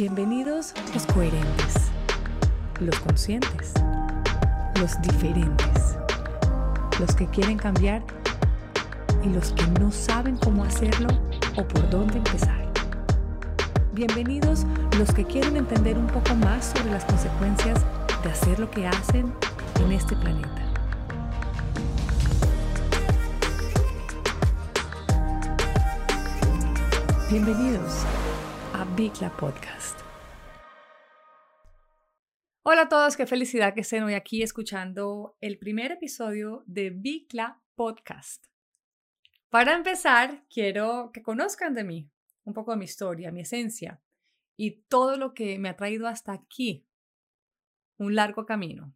Bienvenidos los coherentes, los conscientes, los diferentes, los que quieren cambiar y los que no saben cómo hacerlo o por dónde empezar. Bienvenidos los que quieren entender un poco más sobre las consecuencias de hacer lo que hacen en este planeta. Bienvenidos Bicla Podcast. Hola a todos, qué felicidad que estén hoy aquí escuchando el primer episodio de Bicla Podcast. Para empezar, quiero que conozcan de mí, un poco de mi historia, mi esencia y todo lo que me ha traído hasta aquí. Un largo camino.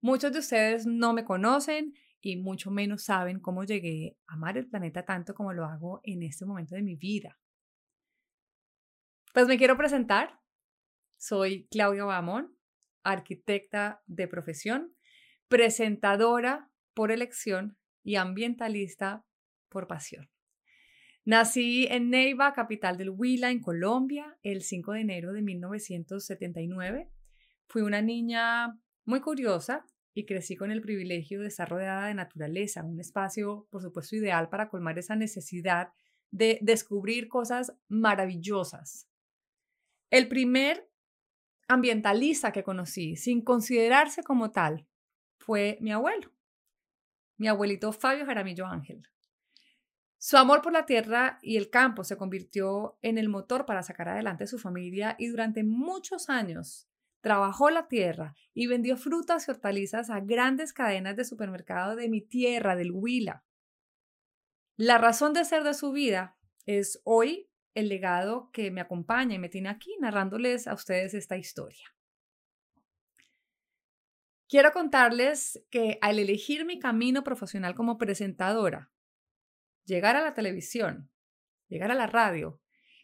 Muchos de ustedes no me conocen y mucho menos saben cómo llegué a amar el planeta tanto como lo hago en este momento de mi vida. Pues me quiero presentar. Soy Claudia Bamón, arquitecta de profesión, presentadora por elección y ambientalista por pasión. Nací en Neiva, capital del Huila, en Colombia, el 5 de enero de 1979. Fui una niña muy curiosa y crecí con el privilegio de estar rodeada de naturaleza, un espacio, por supuesto, ideal para colmar esa necesidad de descubrir cosas maravillosas el primer ambientalista que conocí, sin considerarse como tal, fue mi abuelo, mi abuelito Fabio Jaramillo Ángel. Su amor por la tierra y el campo se convirtió en el motor para sacar adelante su familia y durante muchos años trabajó la tierra y vendió frutas y hortalizas a grandes cadenas de supermercado de mi tierra, del Huila. La razón de ser de su vida es hoy el legado que me acompaña y me tiene aquí narrándoles a ustedes esta historia. Quiero contarles que al elegir mi camino profesional como presentadora, llegar a la televisión, llegar a la radio,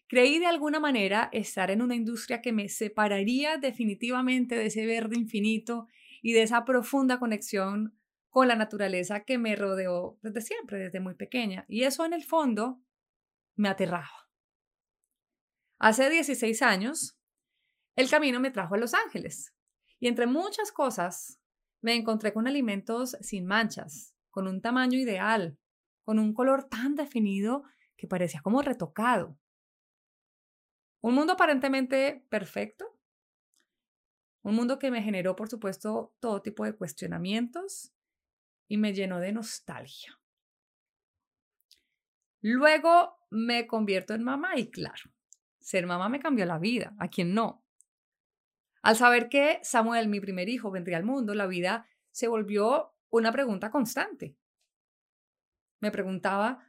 creí de alguna manera estar en una industria que me separaría definitivamente de ese verde infinito y de esa profunda conexión con la naturaleza que me rodeó desde siempre, desde muy pequeña. Y eso en el fondo me aterraba. Hace 16 años, el camino me trajo a Los Ángeles y entre muchas cosas me encontré con alimentos sin manchas, con un tamaño ideal, con un color tan definido que parecía como retocado. Un mundo aparentemente perfecto, un mundo que me generó, por supuesto, todo tipo de cuestionamientos y me llenó de nostalgia. Luego me convierto en mamá y claro, ser mamá me cambió la vida, ¿a quién no? Al saber que Samuel, mi primer hijo, vendría al mundo, la vida se volvió una pregunta constante. Me preguntaba,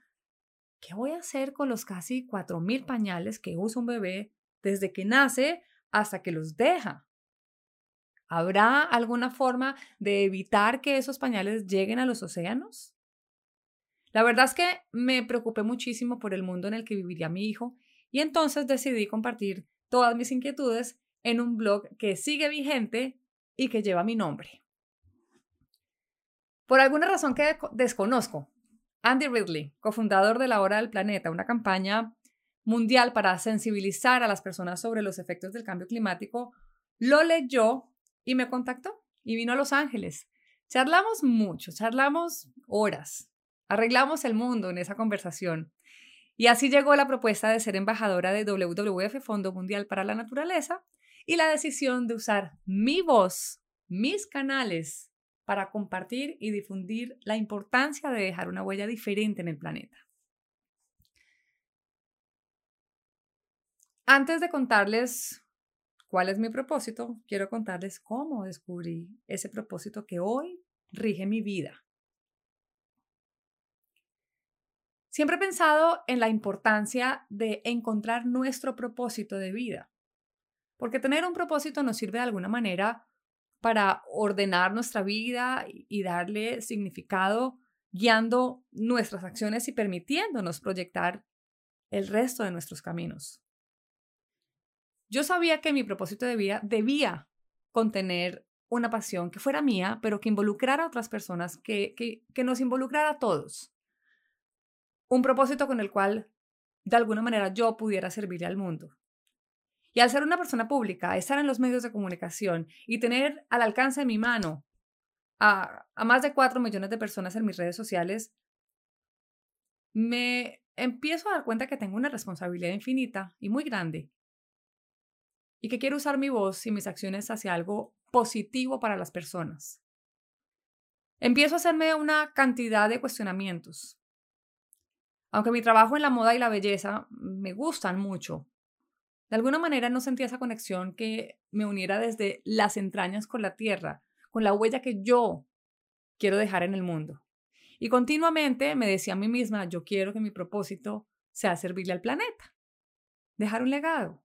¿qué voy a hacer con los casi 4.000 pañales que usa un bebé desde que nace hasta que los deja? ¿Habrá alguna forma de evitar que esos pañales lleguen a los océanos? La verdad es que me preocupé muchísimo por el mundo en el que viviría mi hijo y entonces decidí compartir todas mis inquietudes en un blog que sigue vigente y que lleva mi nombre. Por alguna razón que desconozco, Andy Ridley, cofundador de La Hora del Planeta, una campaña mundial para sensibilizar a las personas sobre los efectos del cambio climático, lo leyó y me contactó y vino a Los Ángeles. Charlamos mucho, charlamos horas, arreglamos el mundo en esa conversación y así llegó la propuesta de ser embajadora de WWF, Fondo Mundial para la Naturaleza, y la decisión de usar mi voz, mis canales, para compartir y difundir la importancia de dejar una huella diferente en el planeta. Antes de contarles cuál es mi propósito, quiero contarles cómo descubrí ese propósito que hoy rige mi vida. Siempre he pensado en la importancia de encontrar nuestro propósito de vida, porque tener un propósito nos sirve de alguna manera para ordenar nuestra vida y darle significado, guiando nuestras acciones y permitiéndonos proyectar el resto de nuestros caminos. Yo sabía que mi propósito de vida debía contener una pasión que fuera mía, pero que involucrara a otras personas, que, que, nos involucrara a todos un propósito con el cual de alguna manera yo pudiera servirle al mundo. Y al ser una persona pública, estar en los medios de comunicación y tener al alcance de mi mano a, más de 4 millones de personas en mis redes sociales, me empiezo a dar cuenta que tengo una responsabilidad infinita y muy grande y que quiero usar mi voz y mis acciones hacia algo positivo para las personas. Empiezo a hacerme una cantidad de cuestionamientos. Aunque mi trabajo en la moda y la belleza me gustan mucho, de alguna manera no sentía esa conexión que me uniera desde las entrañas con la tierra, con la huella que yo quiero dejar en el mundo. Y continuamente me decía a mí misma, yo quiero que mi propósito sea servirle al planeta, dejar un legado.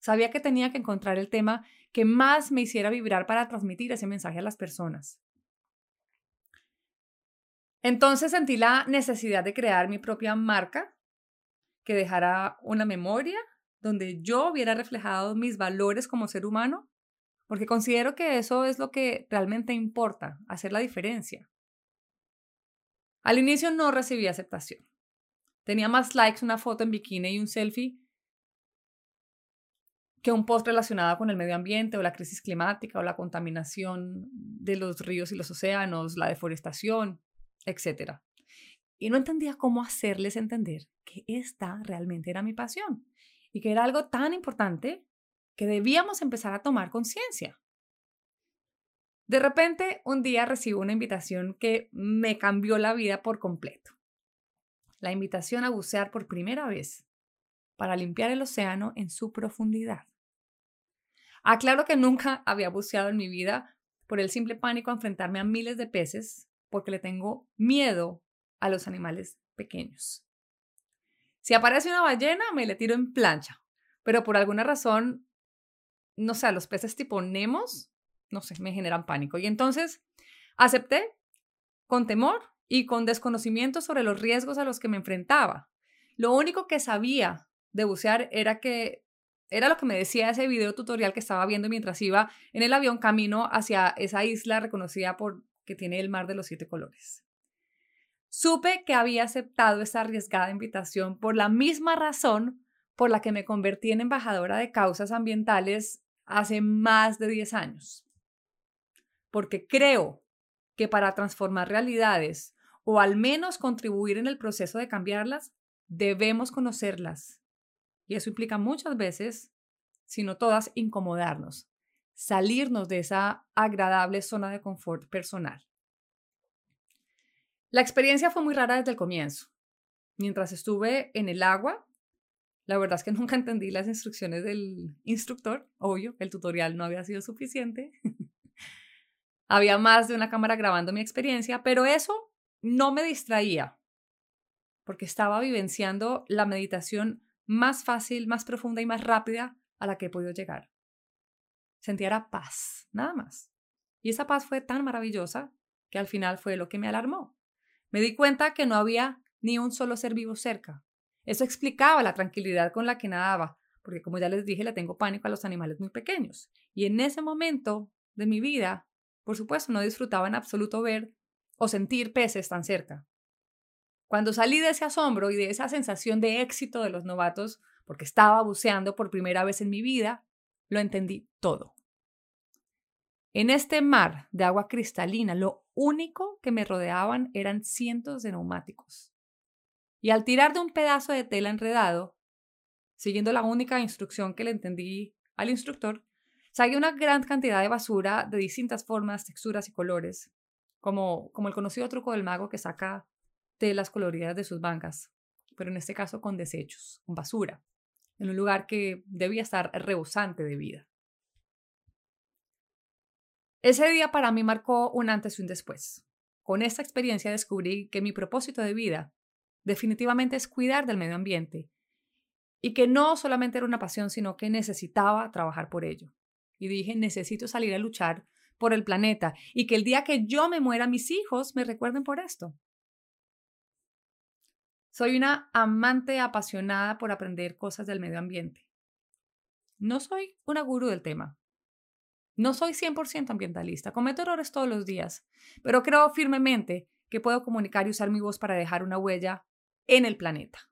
Sabía que tenía que encontrar el tema que más me hiciera vibrar para transmitir ese mensaje a las personas. Entonces sentí la necesidad de crear mi propia marca que dejara una memoria donde yo hubiera reflejado mis valores como ser humano, porque considero que eso es lo que realmente importa, hacer la diferencia. Al inicio no recibí aceptación. Tenía más likes una foto en bikini y un selfie que un post relacionado con el medio ambiente o la crisis climática o la contaminación de los ríos y los océanos, la deforestación, etc. Y no entendía cómo hacerles entender que esta realmente era mi pasión y que era algo tan importante que debíamos empezar a tomar conciencia. De repente, un día recibo una invitación que me cambió la vida por completo. La invitación a bucear por primera vez para limpiar el océano en su profundidad. Aclaro que nunca había buceado en mi vida por el simple pánico a enfrentarme a miles de peces, porque le tengo miedo a los animales pequeños. Si aparece una ballena, me le tiro en plancha, pero por alguna razón, no sé, los peces tipo Nemos, no sé, me generan pánico. Y entonces acepté con temor y con desconocimiento sobre los riesgos a los que me enfrentaba. Lo único que sabía de bucear era que era lo que me decía ese video tutorial que estaba viendo mientras iba en el avión camino hacia esa isla reconocida por que tiene el mar de los siete colores. Supe que había aceptado esa arriesgada invitación por la misma razón por la que me convertí en embajadora de causas ambientales hace más de 10 años. Porque creo que para transformar realidades o al menos contribuir en el proceso de cambiarlas, debemos conocerlas y eso implica muchas veces, si no todas, incomodarnos, salirnos de esa agradable zona de confort personal. La experiencia fue muy rara desde el comienzo. Mientras estuve en el agua, la verdad es que nunca entendí las instrucciones del instructor, obvio, el tutorial no había sido suficiente. había más de una cámara grabando mi experiencia, pero eso no me distraía, porque estaba vivenciando la meditación más fácil, más profunda y más rápida a la que he podido llegar. Sentía la paz, nada más. Y esa paz fue tan maravillosa que al final fue lo que me alarmó. Me di cuenta que no había ni un solo ser vivo cerca. Eso explicaba la tranquilidad con la que nadaba, porque como ya les dije, le tengo pánico a los animales muy pequeños. Y en ese momento de mi vida, por supuesto, no disfrutaba en absoluto ver o sentir peces tan cerca. Cuando salí de ese asombro y de esa sensación de éxito de los novatos, porque estaba buceando por primera vez en mi vida, lo entendí todo. En este mar de agua cristalina, lo único que me rodeaban eran cientos de neumáticos. Y al tirar de un pedazo de tela enredado, siguiendo la única instrucción que le entendí al instructor, saqué una gran cantidad de basura de distintas formas, texturas y colores, como, como el conocido truco del mago que saca telas coloridas de sus bancas, pero en este caso con desechos, con basura, en un lugar que debía estar rebosante de vida. Ese día para mí marcó un antes y un después. Con esta experiencia descubrí que mi propósito de vida definitivamente es cuidar del medio ambiente y que no solamente era una pasión, sino que necesitaba trabajar por ello. Y dije, necesito salir a luchar por el planeta y que el día que yo me muera, mis hijos me recuerden por esto. Soy una amante apasionada por aprender cosas del medio ambiente. No soy una gurú del tema. No soy 100% ambientalista. Cometo errores todos los días, pero creo firmemente que puedo comunicar y usar mi voz para dejar una huella en el planeta.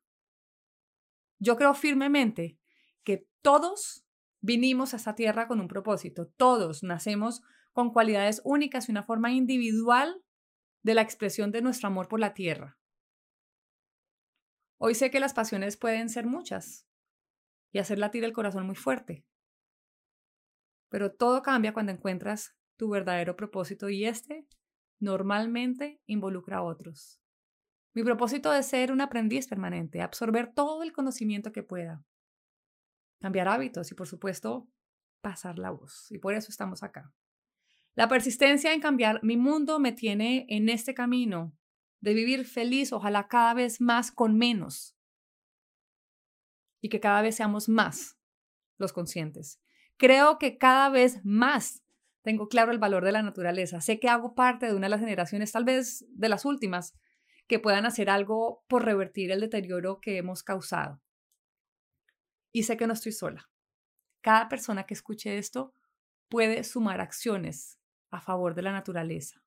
Yo creo firmemente que todos Vinimos a esta tierra con un propósito. Todos nacemos con cualidades únicas y una forma individual de la expresión de nuestro amor por la tierra. Hoy sé que las pasiones pueden ser muchas y hacer latir el corazón muy fuerte. Pero todo cambia cuando encuentras tu verdadero propósito y este normalmente involucra a otros. Mi propósito es ser un aprendiz permanente, absorber todo el conocimiento que pueda, cambiar hábitos y por supuesto pasar la voz. Y por eso estamos acá. La persistencia en cambiar mi mundo me tiene en este camino de vivir feliz, ojalá cada vez más con menos. Y que cada vez seamos más los conscientes. Creo que cada vez más tengo claro el valor de la naturaleza. Sé que hago parte de una de las generaciones, tal vez de las últimas, que puedan hacer algo por revertir el deterioro que hemos causado. Y sé que no estoy sola. Cada persona que escuche esto puede sumar acciones a favor de la naturaleza.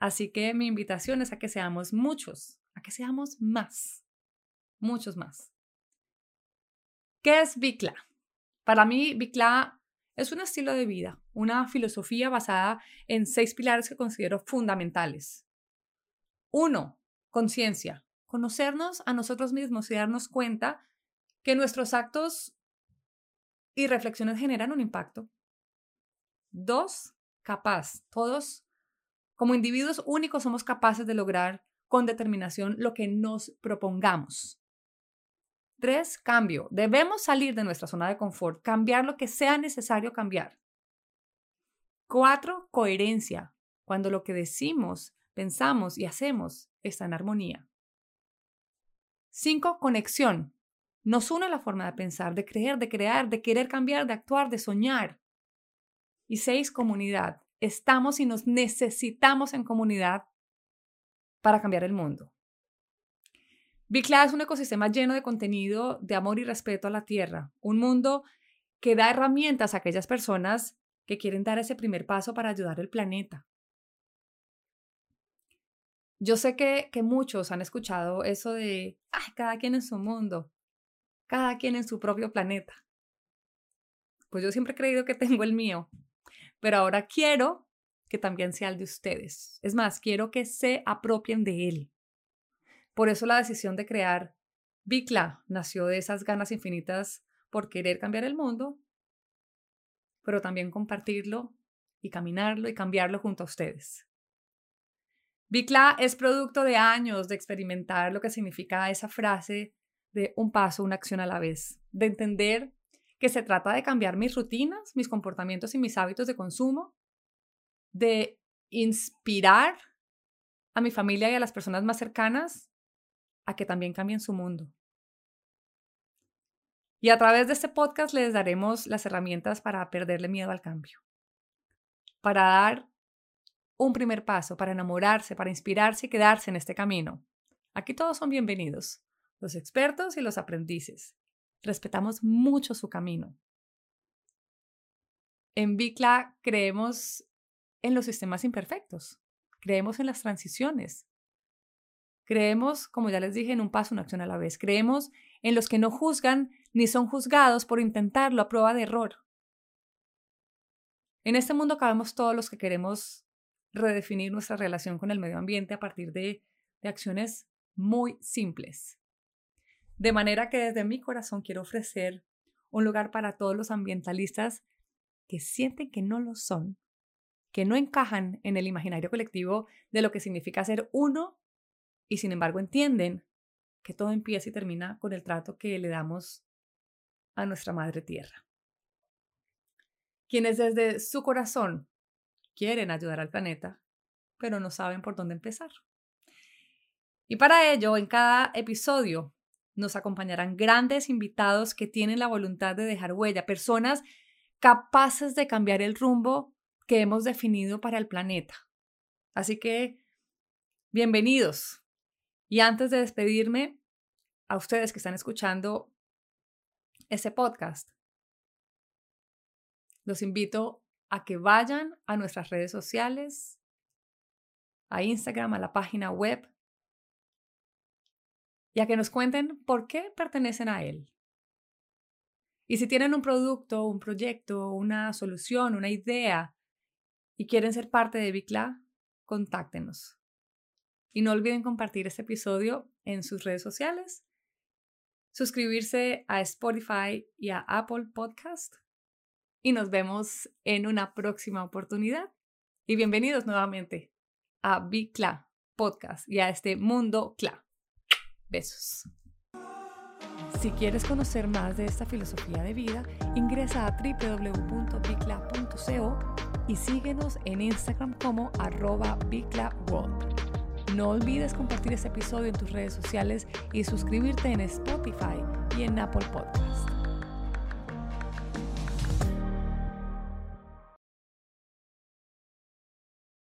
Así que mi invitación es a que seamos muchos, a que seamos más, muchos más. ¿Qué es Bicla? Para mí, Bicla es un estilo de vida, una filosofía basada en seis pilares que considero fundamentales. Uno, conciencia, conocernos a nosotros mismos y darnos cuenta que nuestros actos y reflexiones generan un impacto. Dos, capaz. Todos como individuos únicos somos capaces de lograr con determinación lo que nos propongamos. Tres, cambio. Debemos salir de nuestra zona de confort, cambiar lo que sea necesario cambiar. Cuatro, coherencia. Cuando lo que decimos, pensamos y hacemos está en armonía. Cinco, conexión. Nos une la forma de pensar, de creer, de crear, de querer cambiar, de actuar, de soñar. Y seis, comunidad estamos y nos necesitamos en comunidad para cambiar el mundo. Bicla es un ecosistema lleno de contenido de amor y respeto a la tierra, un mundo que da herramientas a aquellas personas que quieren dar ese primer paso para ayudar al planeta. Yo sé que, que muchos han escuchado eso de, Ay, cada quien en su mundo, cada quien en su propio planeta. Pues yo siempre he creído que tengo el mío, pero ahora quiero que también sea el de ustedes. Es más, quiero que se apropien de él. Por eso la decisión de crear Bicla nació de esas ganas infinitas por querer cambiar el mundo, pero también compartirlo y caminarlo y cambiarlo junto a ustedes. Bicla es producto de años de experimentar lo que significa esa frase de un paso, una acción a la vez, de entender que se trata de cambiar mis rutinas, mis comportamientos y mis hábitos de consumo, de inspirar a mi familia y a las personas más cercanas a que también cambien su mundo. Y a través de este podcast les daremos las herramientas para perderle miedo al cambio, para dar un primer paso, para enamorarse, para inspirarse y quedarse en este camino. Aquí todos son bienvenidos, los expertos y los aprendices, respetamos mucho su camino. En Bicla creemos en los sistemas imperfectos, creemos en las transiciones, creemos, como ya les dije, en un paso, una acción a la vez, creemos en los que no juzgan ni son juzgados por intentarlo a prueba de error. En este mundo cabemos todos los que queremos redefinir nuestra relación con el medio ambiente a partir de, de acciones muy simples. De manera que desde mi corazón quiero ofrecer un lugar para todos los ambientalistas que sienten que no lo son, que no encajan en el imaginario colectivo de lo que significa ser uno y sin embargo entienden que todo empieza y termina con el trato que le damos a nuestra madre tierra. Quienes desde su corazón quieren ayudar al planeta, pero no saben por dónde empezar. Y para ello, en cada episodio nos acompañarán grandes invitados que tienen la voluntad de dejar huella, personas capaces de cambiar el rumbo que hemos definido para el planeta. Así que, bienvenidos. Y antes de despedirme, a ustedes que están escuchando este podcast, los invito a que vayan a nuestras redes sociales, a Instagram, a la página web y a que nos cuenten por qué pertenecen a Él. Y si tienen un producto, un proyecto, una solución, una idea y quieren ser parte de Bicla, contáctenos. Y no olviden compartir este episodio en sus redes sociales, suscribirse a Spotify y a Apple Podcast. Y nos vemos en una próxima oportunidad. Y bienvenidos nuevamente a Bicla Podcast y a este mundo CLA. Besos. Si quieres conocer más de esta filosofía de vida, ingresa a www.bicla.co y síguenos en Instagram como arroba biclaworld. No olvides compartir este episodio en tus redes sociales y suscribirte en Spotify y en Apple Podcast.